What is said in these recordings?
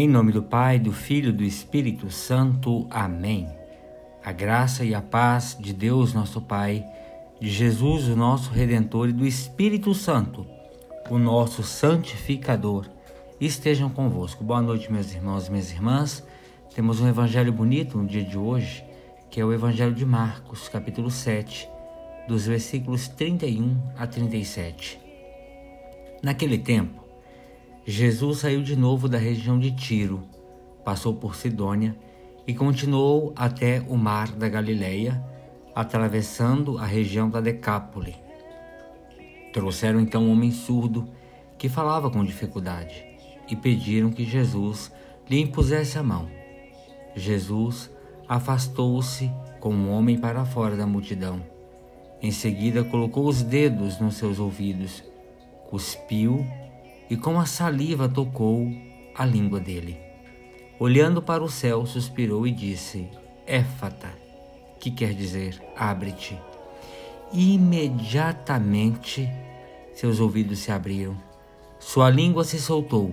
Em nome do Pai, do Filho e do Espírito Santo. Amém. A graça e a paz de Deus, nosso Pai, de Jesus, o nosso Redentor, e do Espírito Santo, o nosso santificador, estejam convosco. Boa noite, meus irmãos e minhas irmãs. Temos um evangelho bonito no dia de hoje, que é o Evangelho de Marcos, capítulo 7, dos versículos 31 a 37. Naquele tempo, Jesus saiu de novo da região de Tiro, passou por Sidônia e continuou até o mar da Galileia, atravessando a região da Decápole. Trouxeram então um homem surdo que falava com dificuldade e pediram que Jesus lhe impusesse a mão. Jesus afastou-se com o homem para fora da multidão. Em seguida, colocou os dedos nos seus ouvidos, cuspiu e com a saliva tocou a língua dele. Olhando para o céu, suspirou e disse: Éfata, que quer dizer abre-te. Imediatamente seus ouvidos se abriram, sua língua se soltou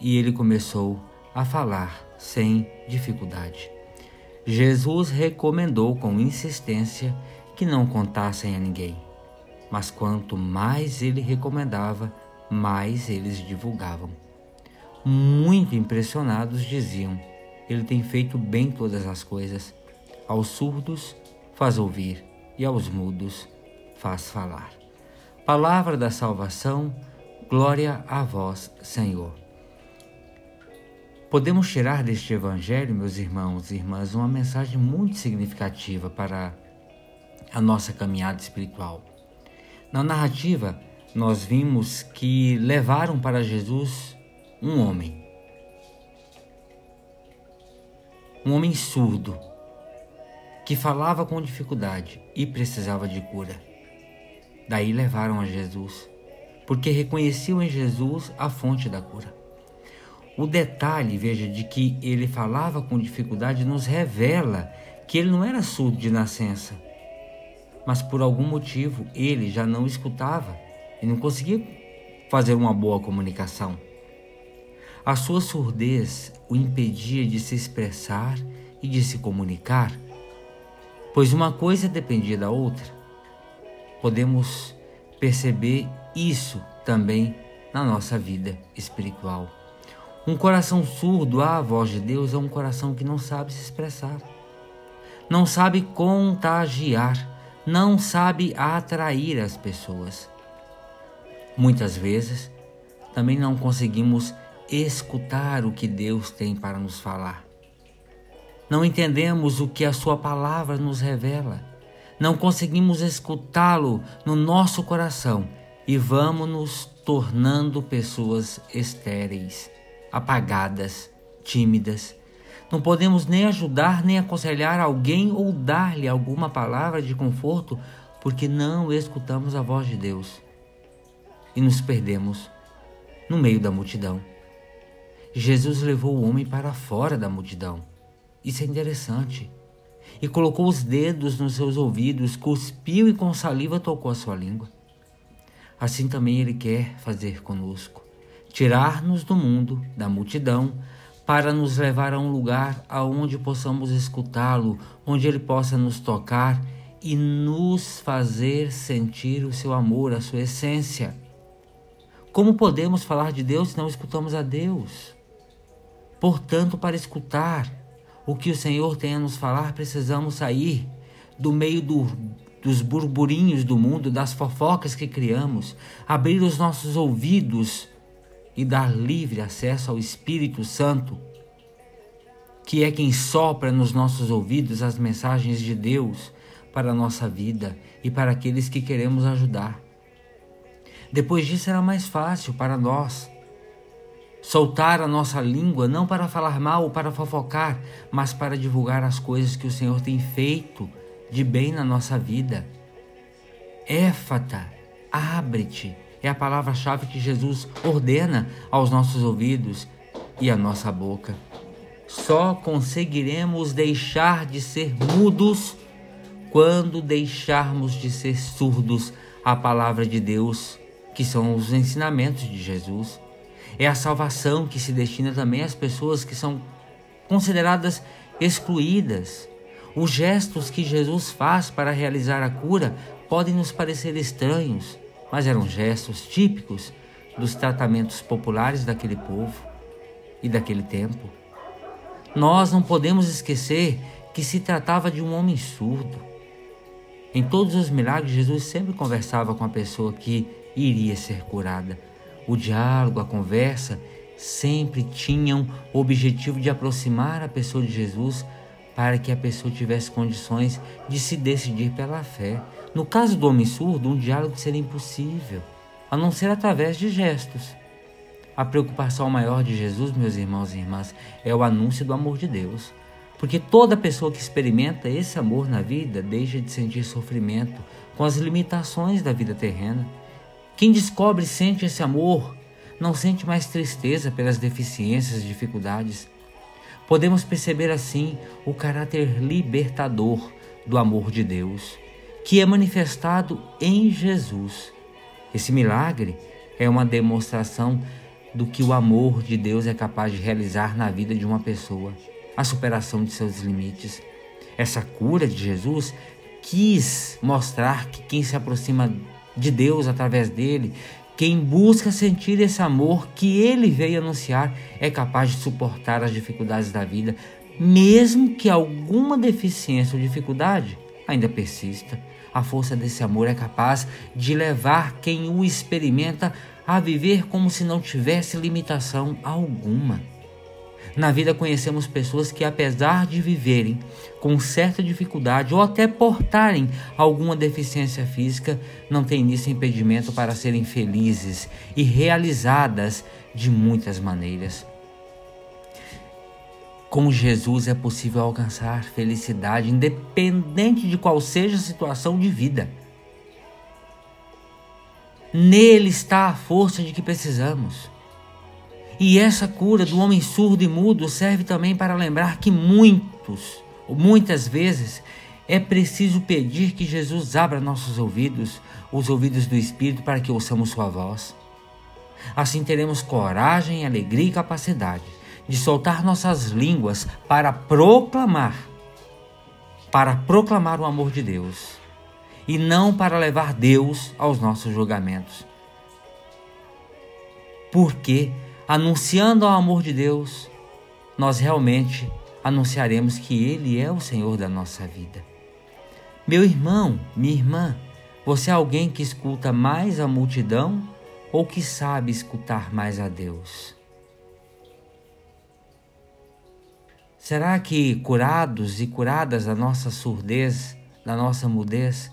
e ele começou a falar sem dificuldade. Jesus recomendou com insistência que não contassem a ninguém, mas quanto mais ele recomendava, mais eles divulgavam. Muito impressionados diziam: Ele tem feito bem todas as coisas. Aos surdos faz ouvir e aos mudos faz falar. Palavra da salvação, glória a vós, Senhor. Podemos tirar deste evangelho, meus irmãos e irmãs, uma mensagem muito significativa para a nossa caminhada espiritual. Na narrativa, nós vimos que levaram para Jesus um homem. Um homem surdo, que falava com dificuldade e precisava de cura. Daí levaram a Jesus, porque reconheciam em Jesus a fonte da cura. O detalhe, veja, de que ele falava com dificuldade nos revela que ele não era surdo de nascença, mas por algum motivo ele já não escutava e não conseguia fazer uma boa comunicação. A sua surdez o impedia de se expressar e de se comunicar, pois uma coisa dependia da outra. Podemos perceber isso também na nossa vida espiritual. Um coração surdo à voz de Deus é um coração que não sabe se expressar, não sabe contagiar, não sabe atrair as pessoas. Muitas vezes também não conseguimos escutar o que Deus tem para nos falar. Não entendemos o que a Sua palavra nos revela. Não conseguimos escutá-lo no nosso coração e vamos nos tornando pessoas estéreis, apagadas, tímidas. Não podemos nem ajudar nem aconselhar alguém ou dar-lhe alguma palavra de conforto porque não escutamos a voz de Deus e nos perdemos no meio da multidão. Jesus levou o homem para fora da multidão. Isso é interessante. E colocou os dedos nos seus ouvidos, cuspiu e com saliva tocou a sua língua. Assim também Ele quer fazer conosco, tirar-nos do mundo, da multidão, para nos levar a um lugar aonde possamos escutá-lo, onde Ele possa nos tocar e nos fazer sentir o seu amor, a sua essência. Como podemos falar de Deus se não escutamos a Deus? Portanto, para escutar o que o Senhor tem a nos falar, precisamos sair do meio do, dos burburinhos do mundo, das fofocas que criamos, abrir os nossos ouvidos e dar livre acesso ao Espírito Santo, que é quem sopra nos nossos ouvidos as mensagens de Deus para a nossa vida e para aqueles que queremos ajudar. Depois disso era mais fácil para nós soltar a nossa língua, não para falar mal ou para fofocar, mas para divulgar as coisas que o Senhor tem feito de bem na nossa vida. Éfata, abre-te, é a palavra-chave que Jesus ordena aos nossos ouvidos e à nossa boca. Só conseguiremos deixar de ser mudos quando deixarmos de ser surdos à palavra de Deus que são os ensinamentos de Jesus. É a salvação que se destina também às pessoas que são consideradas excluídas. Os gestos que Jesus faz para realizar a cura podem nos parecer estranhos, mas eram gestos típicos dos tratamentos populares daquele povo e daquele tempo. Nós não podemos esquecer que se tratava de um homem surdo. Em todos os milagres, Jesus sempre conversava com a pessoa que iria ser curada. O diálogo, a conversa, sempre tinham o objetivo de aproximar a pessoa de Jesus para que a pessoa tivesse condições de se decidir pela fé. No caso do homem surdo, um diálogo seria impossível, a não ser através de gestos. A preocupação maior de Jesus, meus irmãos e irmãs, é o anúncio do amor de Deus. Porque toda pessoa que experimenta esse amor na vida deixa de sentir sofrimento com as limitações da vida terrena. Quem descobre e sente esse amor não sente mais tristeza pelas deficiências e dificuldades. Podemos perceber assim o caráter libertador do amor de Deus, que é manifestado em Jesus. Esse milagre é uma demonstração do que o amor de Deus é capaz de realizar na vida de uma pessoa, a superação de seus limites. Essa cura de Jesus quis mostrar que quem se aproxima de Deus através dele, quem busca sentir esse amor que ele veio anunciar, é capaz de suportar as dificuldades da vida, mesmo que alguma deficiência ou dificuldade ainda persista. A força desse amor é capaz de levar quem o experimenta a viver como se não tivesse limitação alguma. Na vida conhecemos pessoas que, apesar de viverem com certa dificuldade ou até portarem alguma deficiência física, não têm nisso impedimento para serem felizes e realizadas de muitas maneiras. Com Jesus é possível alcançar felicidade, independente de qual seja a situação de vida. Nele está a força de que precisamos. E essa cura do homem surdo e mudo serve também para lembrar que muitos, ou muitas vezes, é preciso pedir que Jesus abra nossos ouvidos, os ouvidos do Espírito, para que ouçamos Sua voz. Assim teremos coragem, alegria e capacidade de soltar nossas línguas para proclamar, para proclamar o amor de Deus e não para levar Deus aos nossos julgamentos. Porque, anunciando o amor de Deus, nós realmente anunciaremos que Ele é o Senhor da nossa vida. Meu irmão, minha irmã, você é alguém que escuta mais a multidão ou que sabe escutar mais a Deus? Será que curados e curadas da nossa surdez, da nossa mudez,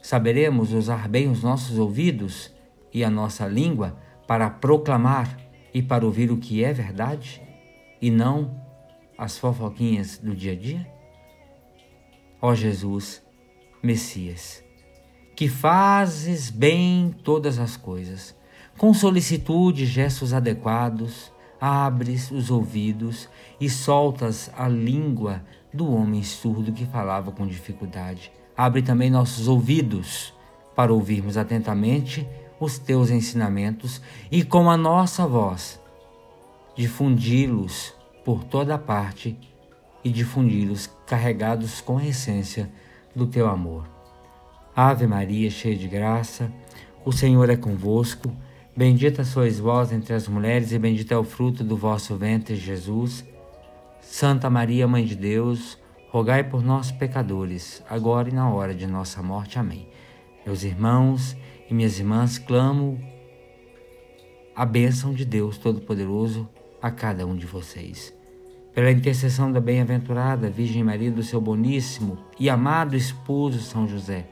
Saberemos usar bem os nossos ouvidos e a nossa língua para proclamar e para ouvir o que é verdade e não as fofoquinhas do dia a dia? Ó Jesus, Messias, que fazes bem todas as coisas, com solicitude e gestos adequados, abres os ouvidos e soltas a língua do homem surdo que falava com dificuldade Abre também nossos ouvidos para ouvirmos atentamente os teus ensinamentos e com a nossa voz difundi-los por toda parte e difundi-los carregados com a essência do teu amor. Ave Maria, cheia de graça, o Senhor é convosco. Bendita sois vós entre as mulheres, e bendito é o fruto do vosso ventre, Jesus. Santa Maria, Mãe de Deus, rogai por nós, pecadores, agora e na hora de nossa morte. Amém. Meus irmãos e minhas irmãs, clamo a bênção de Deus Todo-Poderoso a cada um de vocês. Pela intercessão da bem-aventurada Virgem Maria, do seu boníssimo e amado esposo São José,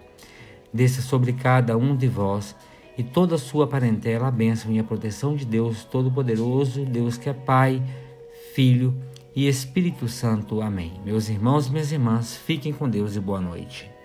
desça sobre cada um de vós e toda a sua parentela a bênção e a proteção de Deus Todo-Poderoso, Deus que é Pai, Filho e Espírito Santo. Amém. Meus irmãos e minhas irmãs, fiquem com Deus e boa noite.